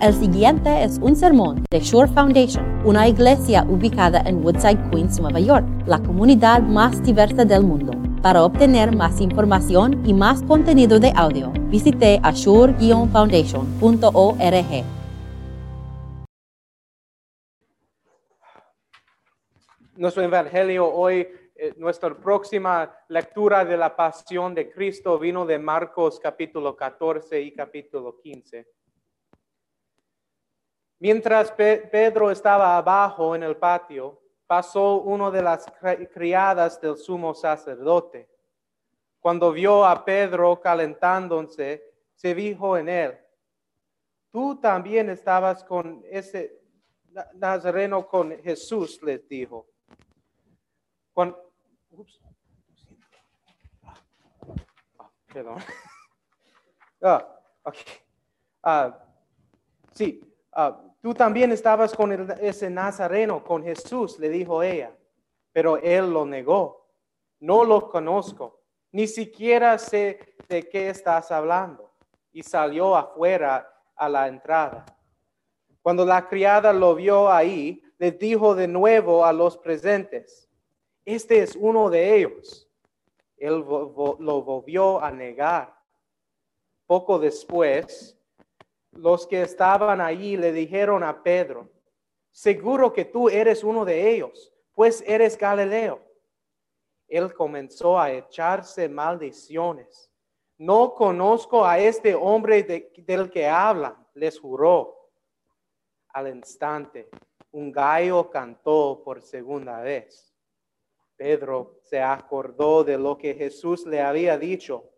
El siguiente es un sermón de Shore Foundation, una iglesia ubicada en Woodside, Queens, Nueva York, la comunidad más diversa del mundo. Para obtener más información y más contenido de audio, visite ashore-foundation.org. Nuestro evangelio hoy, eh, nuestra próxima lectura de la pasión de Cristo vino de Marcos capítulo 14 y capítulo 15. Mientras Pedro estaba abajo en el patio, pasó uno de las criadas del sumo sacerdote. Cuando vio a Pedro calentándose, se dijo en él, tú también estabas con ese nazareno con Jesús, les dijo. perdón. Ah, ah, sí, ah, Tú también estabas con ese nazareno, con Jesús, le dijo ella, pero él lo negó. No lo conozco, ni siquiera sé de qué estás hablando. Y salió afuera a la entrada. Cuando la criada lo vio ahí, le dijo de nuevo a los presentes, este es uno de ellos. Él lo volvió a negar. Poco después, los que estaban allí le dijeron a Pedro, seguro que tú eres uno de ellos, pues eres Galileo. Él comenzó a echarse maldiciones. No conozco a este hombre del que hablan, les juró. Al instante, un gallo cantó por segunda vez. Pedro se acordó de lo que Jesús le había dicho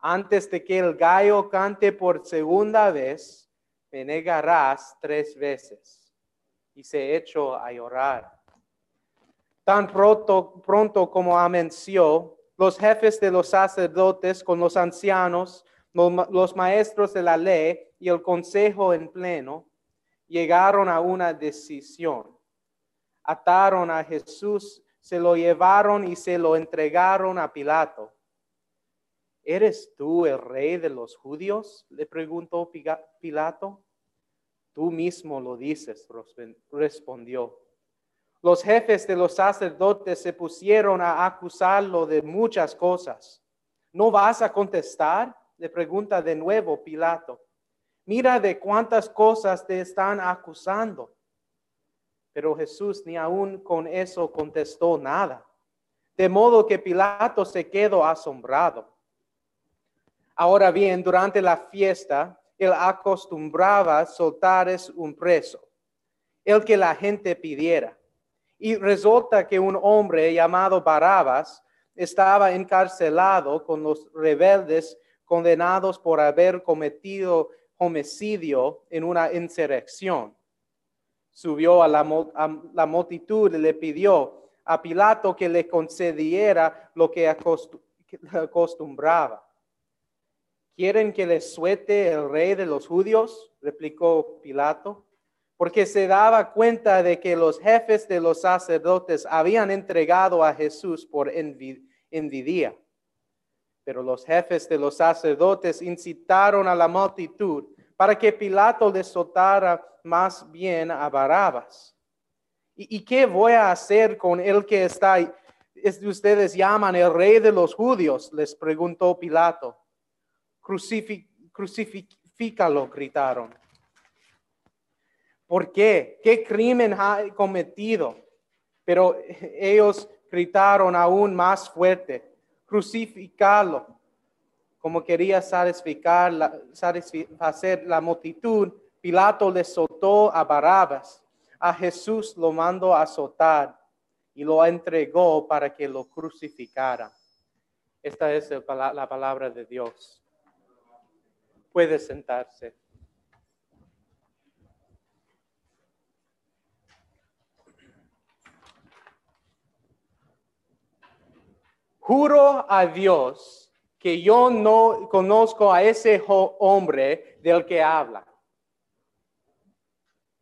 antes de que el gallo cante por segunda vez, me negarás tres veces. Y se echó a llorar. Tan pronto, pronto como amenció, los jefes de los sacerdotes con los ancianos, los maestros de la ley y el consejo en pleno, llegaron a una decisión. Ataron a Jesús, se lo llevaron y se lo entregaron a Pilato. ¿Eres tú el rey de los judíos? le preguntó Pilato. Tú mismo lo dices, respondió. Los jefes de los sacerdotes se pusieron a acusarlo de muchas cosas. ¿No vas a contestar? Le pregunta de nuevo Pilato. Mira de cuántas cosas te están acusando. Pero Jesús ni aún con eso contestó nada. De modo que Pilato se quedó asombrado. Ahora bien, durante la fiesta, él acostumbraba soltar un preso, el que la gente pidiera. Y resulta que un hombre llamado Barabas estaba encarcelado con los rebeldes condenados por haber cometido homicidio en una insurrección. Subió a la, la multitud y le pidió a Pilato que le concediera lo que acostumbraba. ¿Quieren que les suelte el rey de los judíos? replicó Pilato, porque se daba cuenta de que los jefes de los sacerdotes habían entregado a Jesús por envidia. Pero los jefes de los sacerdotes incitaron a la multitud para que Pilato les soltara más bien a Barabas. ¿Y, ¿Y, qué voy a hacer con el que está, ustedes llaman el rey de los judíos? Les preguntó Pilato crucifícalo, gritaron. ¿Por qué? ¿Qué crimen ha cometido? Pero ellos gritaron aún más fuerte, crucificarlo. Como quería satisficar la, satisfacer la multitud, Pilato le soltó a Barabas. A Jesús lo mandó a azotar y lo entregó para que lo crucificara. Esta es la palabra de Dios puede sentarse. Juro a Dios que yo no conozco a ese hombre del que habla.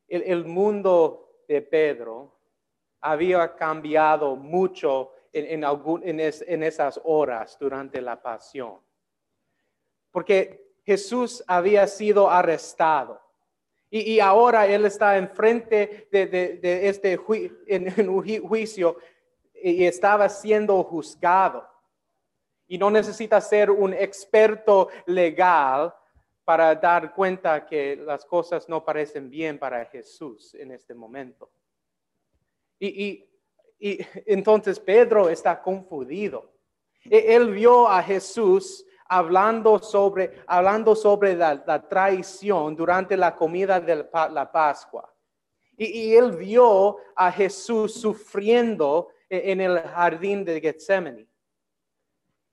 El, mundo de Pedro había cambiado mucho en, en esas horas durante la pasión. Porque Jesús había sido arrestado. Y, y ahora él está enfrente de, de, este juicio y estaba siendo juzgado. Y no necesita ser un experto legal para dar cuenta que las cosas no parecen bien para Jesús en este momento. Y, y- y entonces Pedro está confundido. E- Él vio a Jesús hablando sobre, hablando sobre la, traición durante la comida de la Pascua. Y, él vio a Jesús sufriendo e- en el jardín de Getsemaní.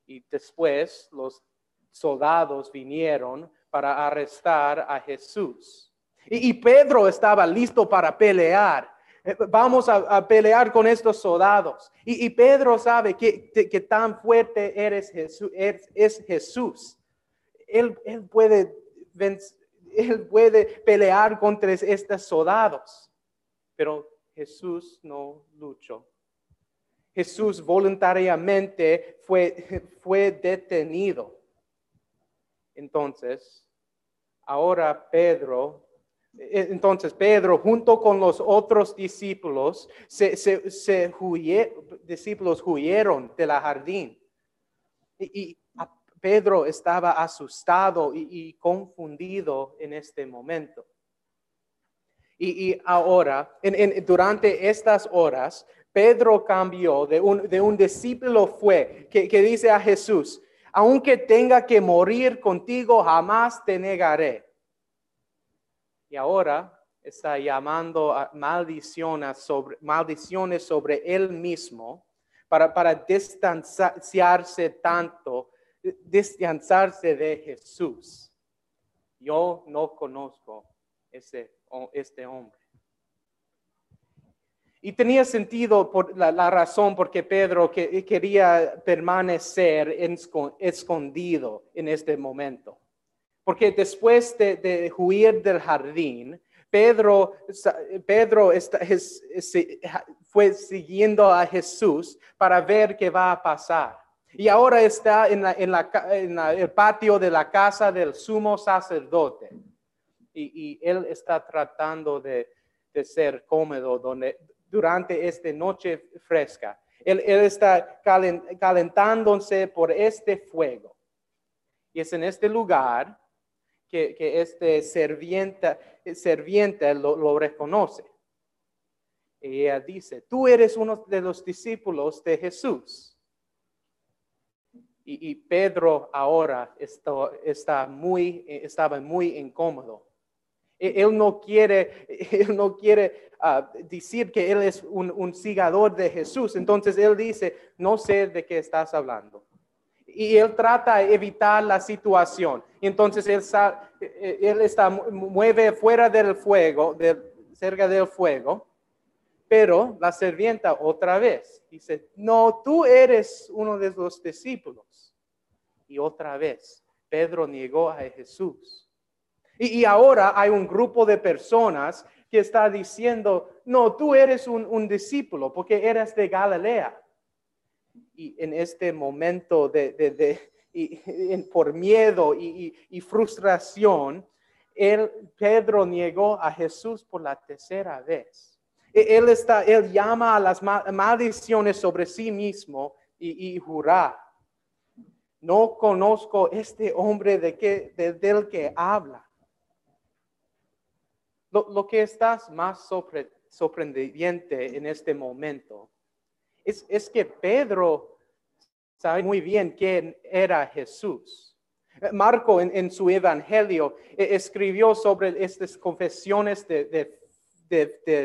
Y después los soldados vinieron para arrestar a Jesús. Y Pedro estaba listo para pelear. Eh, Vamos a, pelear con estos soldados. Y, Pedro sabe que, tan fuerte eres Jesús, es, es Jesús. Él, él puede él puede pelear contra estos soldados. Pero Jesús no luchó. Jesús voluntariamente fue, fue detenido. Entonces, ahora Pedro, entonces Pedro junto con los otros discípulos, se, se, se discípulos huyeron de la jardín. Y, Pedro estaba asustado y, y confundido en este momento. Y, y ahora, en- en- durante estas horas, Pedro cambió de un, de un discípulo fue que, que dice a Jesús, aunque tenga que morir contigo, jamás te negaré. Y ahora está llamando a maldiciones sobre, maldiciones sobre él mismo para, para distanciarse tanto, distanciarse de Jesús. Yo no conozco ese, este hombre. Y tenía sentido por la, razón por que Pedro que, quería permanecer esco- escondido en este momento. Porque después de, de huir del jardín, Pedro, Pedro está- es- es- fue siguiendo a Jesús para ver qué va a pasar. Y ahora está en, la- en la en la- el patio de la casa del sumo sacerdote. Y, y él está tratando de, de ser cómodo donde, durante esta noche fresca. Él, él está calen- calentándose por este fuego. Y es en este lugar que, que este serviente, serviente lo, lo reconoce. Ella dice, tú eres uno de los discípulos de Jesús. Y, y Pedro ahora está, está muy, estaba muy incómodo. E- Él no quiere, él no quiere ah, decir que él es un, un sigador de Jesús. Entonces él dice, no sé de qué estás hablando. Y él trata de evitar la situación. Entonces él, eh, él está, mu- mueve fuera del fuego, del- cerca del fuego. Pero la sirvienta otra vez dice, no, tú eres uno de los discípulos. Y otra vez, Pedro negó a Jesús. Y, y ahora hay un grupo de personas que está diciendo, no, tú eres un, un discípulo porque eres de Galilea. Y en este momento de, de- de- y- en- por miedo y, y- y frustración, él, Pedro negó a Jesús por la tercera vez. E- Él, está, él llama a las ma- maldiciones sobre sí mismo y, y jurar. No conozco este hombre de que, de- del que habla. Lo, lo que estás más sorpre- sorprendente en este momento es, que Pedro sabe muy bien quién era Jesús. Marco en, su evangelio eh, escribió sobre estas confesiones de,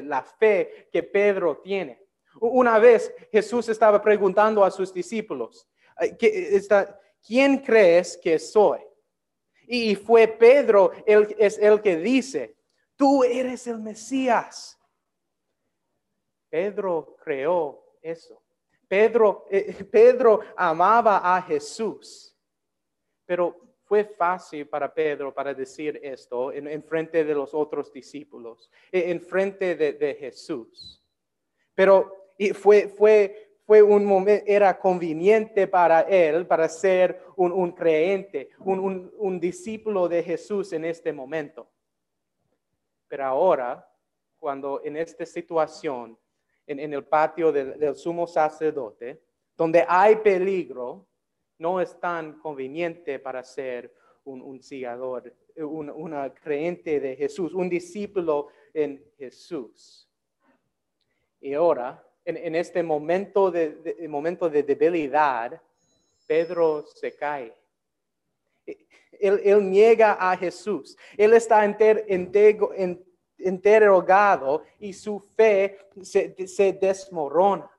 la fe que Pedro tiene. Una vez Jesús estaba preguntando a sus discípulos, eh, ¿qué- está- ¿quién crees que soy? Y fue Pedro el, es el que dice, tú eres el Mesías. Pedro creó eso. Pedro, eh, Pedro amaba a Jesús, pero fue fácil para Pedro para decir esto en, en frente de los otros discípulos, en, en frente de, Jesús. Pero y fue, fue, fue un momento, era conveniente para él, para ser un, un creente, un, un- un discípulo de Jesús en este momento. Pero ahora, cuando en esta situación, en, el patio del, sumo sacerdote, donde hay peligro, no es tan conveniente para ser un, un sigador, un, una creyente de Jesús, un discípulo en Jesús. Y ahora, en, este momento de, momento de debilidad, Pedro se cae. Él, niega a Jesús. Él está enter, interrogado y su fe se, desmorona.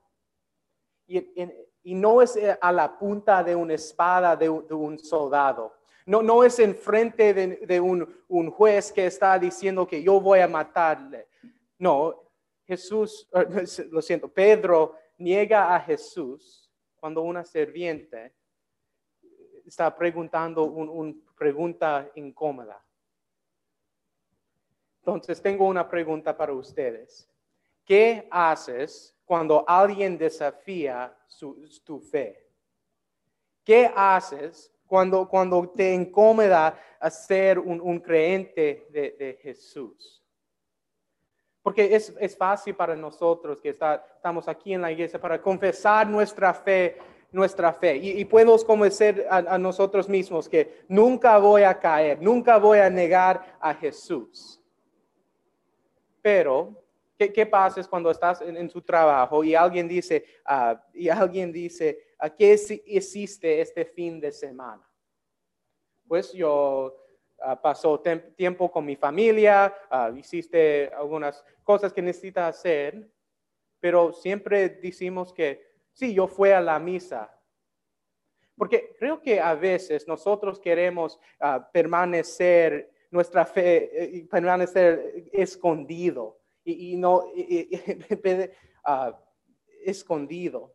Y, no es a la punta de una espada de, un soldado. No, no es enfrente de, de un, un, juez que está diciendo que yo voy a matarle. No, Jesús, lo siento, Pedro niega a Jesús cuando una serviente está preguntando una pregunta incómoda. Entonces, tengo una pregunta para ustedes. ¿Qué haces cuando alguien desafía tu fe? ¿Qué haces cuando, cuando te incomoda a ser un, creyente de, Jesús? Porque es, fácil para nosotros que estamos aquí en la iglesia para confesar nuestra fe nuestra fe. Y, podemos convencer a, nosotros mismos que nunca voy a caer, nunca voy a negar a Jesús. Pero, ¿qué, pasa cuando estás en, su trabajo y alguien dice, uh, y alguien dice, ¿a qué hiciste este fin de semana? Pues yo uh, tiempo con mi familia, uh, hiciste algunas cosas que necesitas hacer, pero siempre decimos que Sí, yo fui a la misa. Porque creo que a veces nosotros queremos ah, permanecer, nuestra fe, eh, permanecer escondido y, no ah, escondido.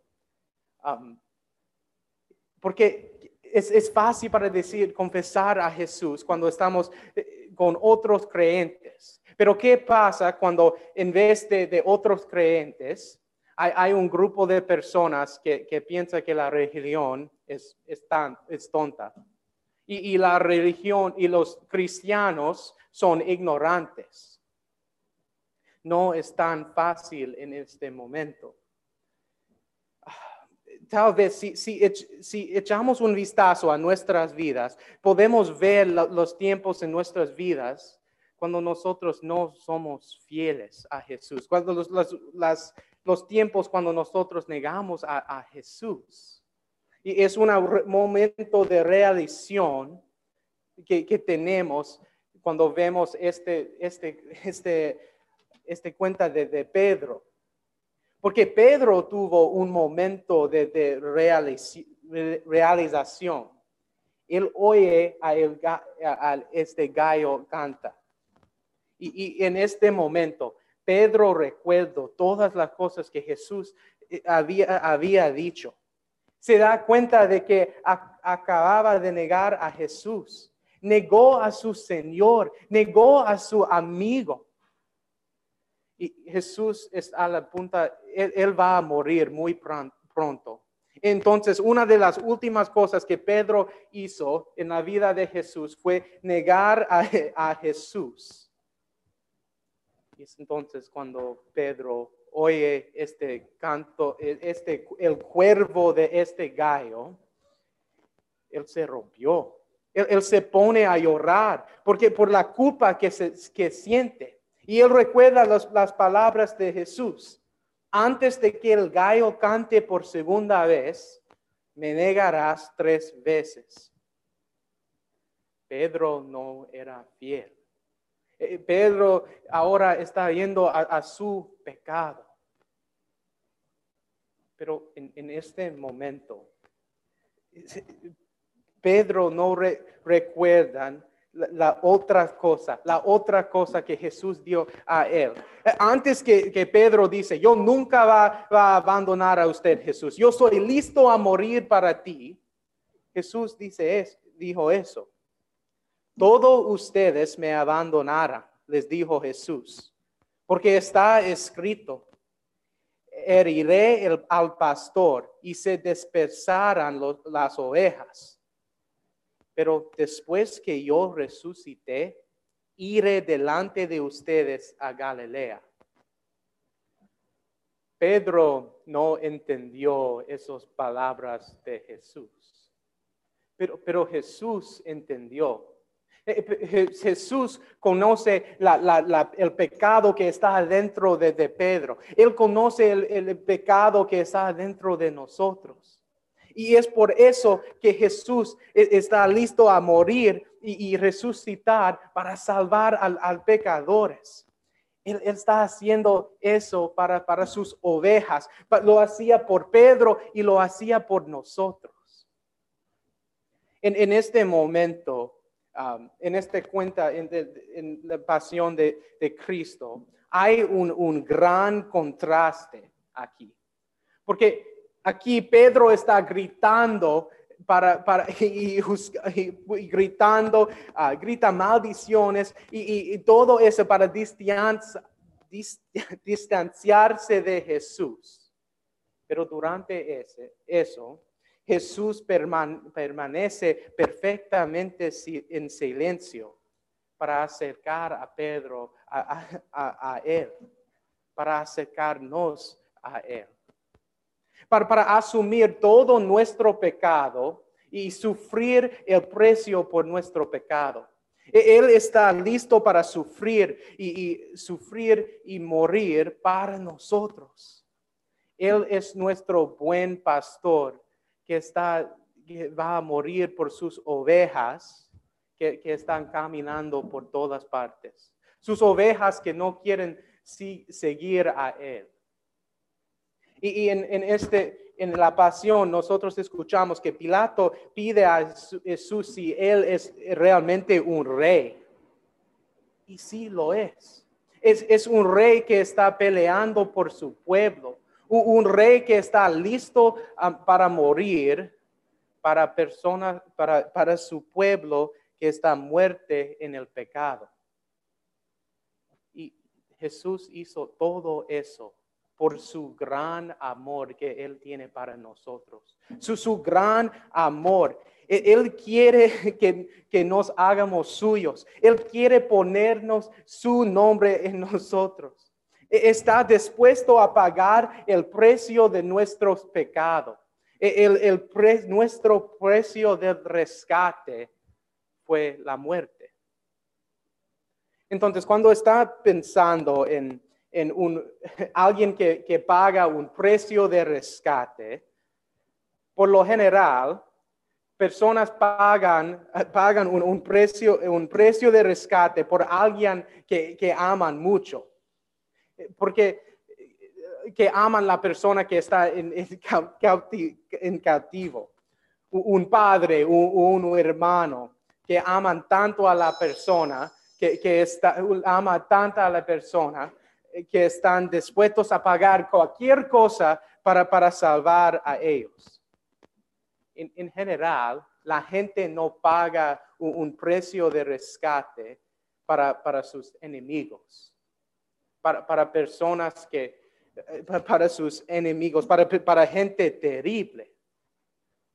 porque es, fácil para decir, confesar a Jesús cuando estamos eh, con otros creyentes. Pero ¿qué pasa cuando en vez de, otros creyentes, hay, un grupo de personas que, que piensa que la religión es, es, tan, es tonta. Y, la religión y los cristianos son ignorantes. No es tan fácil en este momento. Tal vez si, si, echamos un vistazo a nuestras vidas, podemos ver los tiempos en nuestras vidas cuando nosotros no somos fieles a Jesús, cuando los, las, los tiempos cuando nosotros negamos a, Jesús. Y es un momento de realización que, tenemos cuando vemos este, este, este, este cuenta de, Pedro. Porque Pedro tuvo un momento de, de realización. Él oye a, a, este gallo canta. Y, y, en este momento, Pedro recuerdo todas las cosas que Jesús eh, había, había dicho. Se da cuenta de que acababa de negar a Jesús. Negó a su Señor, negó a su amigo. Y Jesús está a la punta, él, va a morir muy pronto. Entonces, una de las últimas cosas que Pedro hizo en la vida de Jesús fue negar a, a Jesús. Y es entonces cuando Pedro oye este canto, e, este, el cuervo de este gallo, él se rompió. Él, se pone a llorar porque por la culpa que, se, que siente. Y él recuerda las palabras de Jesús. Antes de que el gallo cante por segunda vez, me negarás tres veces. Pedro no era fiel. Eh, Pedro ahora está yendo a, su pecado. Pero en, este momento, Pedro no recuerda la, otra cosa, la otra cosa que Jesús dio a él. Antes que, Pedro dice, yo nunca va, va, a abandonar a usted, Jesús. Yo soy listo a morir para ti. Jesús dice es, dijo eso. Todos ustedes me abandonarán, les dijo Jesús, porque está escrito, heriré al pastor y se dispersarán las ovejas. Pero después que yo resucité, iré delante de ustedes a Galilea. Pedro no entendió esas palabras de Jesús, pero, pero Jesús entendió. Eh, eh, Jesús conoce el pecado que está dentro de, Pedro. Él conoce el, pecado que está dentro de nosotros. Y es por eso que Jesús e, está listo a morir y, resucitar para salvar al, pecadores. Él, está haciendo eso para, sus ovejas. Lo hacía por Pedro y lo hacía por nosotros. En este momento, Um, en esta cuenta, en, la pasión de, Cristo, hay un, gran contraste aquí. Porque aquí Pedro está gritando para, para y, gritando, uh, grita maldiciones y, todo eso para distanciarse de Jesús. Pero durante ese, eso, Jesús permanece perfectamente en silencio para acercar a Pedro a, Él, para acercarnos a Él, para, para asumir todo nuestro pecado y sufrir el precio por nuestro pecado. E, Él está listo para sufrir y, sufrir y morir para nosotros. Él es nuestro buen pastor que, está, va a morir por sus ovejas que, están caminando por todas partes. Sus ovejas que no quieren seguir a Él. Y, en, este, en la pasión nosotros escuchamos que Pilato pide a Jesús si Él es realmente un rey. Y sí lo es. Es, es un rey que está peleando por su pueblo un rey que está listo ah, para morir para personas, para, para su pueblo que está muerte en el pecado. Y Jesús hizo todo eso por su gran amor que Él tiene para nosotros. Su, su gran amor. E, Él quiere que, que, nos hagamos suyos. Él quiere ponernos su nombre en nosotros. E-, está dispuesto a pagar el precio de nuestros pecados. E-, el, nuestro precio del rescate fue la muerte. Entonces, cuando está pensando en, un, alguien que, paga un precio de rescate, por lo general, personas pagan, pagan un, precio, un precio de rescate por alguien que, que aman mucho porque eh, que aman la persona que está en, en, cautivo. Un padre, un, un, hermano que aman tanto a la persona, que, que está, ama tanto a la persona, eh, que están dispuestos a pagar cualquier cosa para, para salvar a ellos. En, en general, la gente no paga un, un precio de rescate para, para sus enemigos para, personas que, eh, para sus enemigos, para, para gente terrible.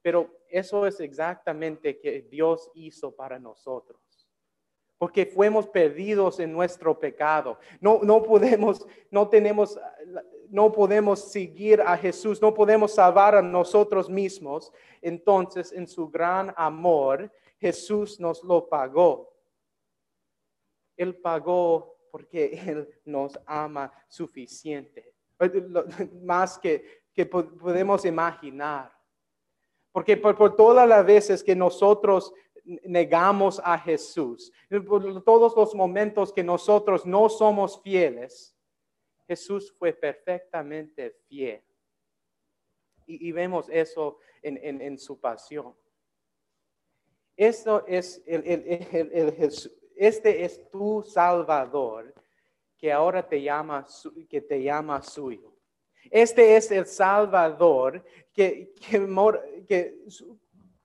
Pero eso es exactamente que Dios hizo para nosotros. Porque fuimos perdidos en nuestro pecado. No, no podemos, no tenemos, no podemos seguir a Jesús, no podemos salvar a nosotros mismos. Entonces, en su gran amor, Jesús nos lo pagó. Él pagó porque Él nos ama suficiente, más que, que podemos imaginar. Porque por, todas las veces que nosotros negamos a Jesús, todos los momentos que nosotros no somos fieles, Jesús fue perfectamente fiel. Y, vemos eso en, su pasión. Esto es el, el, el, Jesús, este es tu Salvador que ahora te llama, que te llama suyo. Este es el Salvador que, que,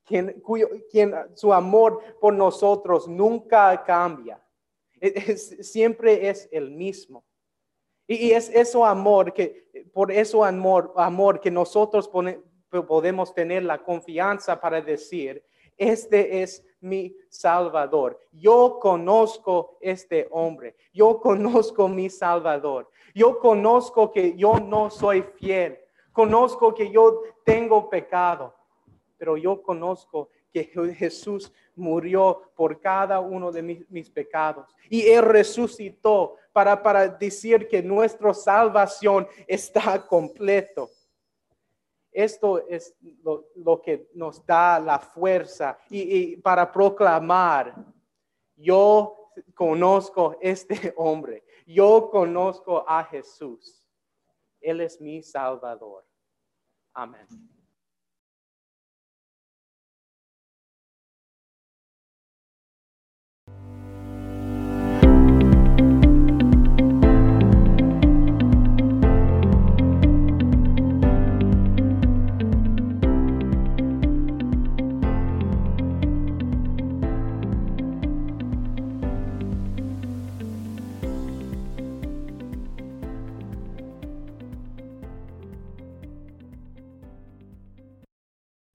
quien, cuyo, quien, su amor por nosotros nunca cambia. siempre es el mismo. Y, es eso amor que, por eso amor, amor que nosotros podemos tener la confianza para decir, este es mi Salvador. Yo conozco este hombre. Yo conozco mi Salvador. Yo conozco que yo no soy fiel. Conozco que yo tengo pecado. Pero yo conozco que Jesús murió por cada uno de mis, mis pecados. Y Él resucitó para, para decir que nuestra salvación está completo. Esto es lo, que nos da la fuerza y, para proclamar, yo conozco este hombre, yo conozco a Jesús. Él es mi Salvador. Amén.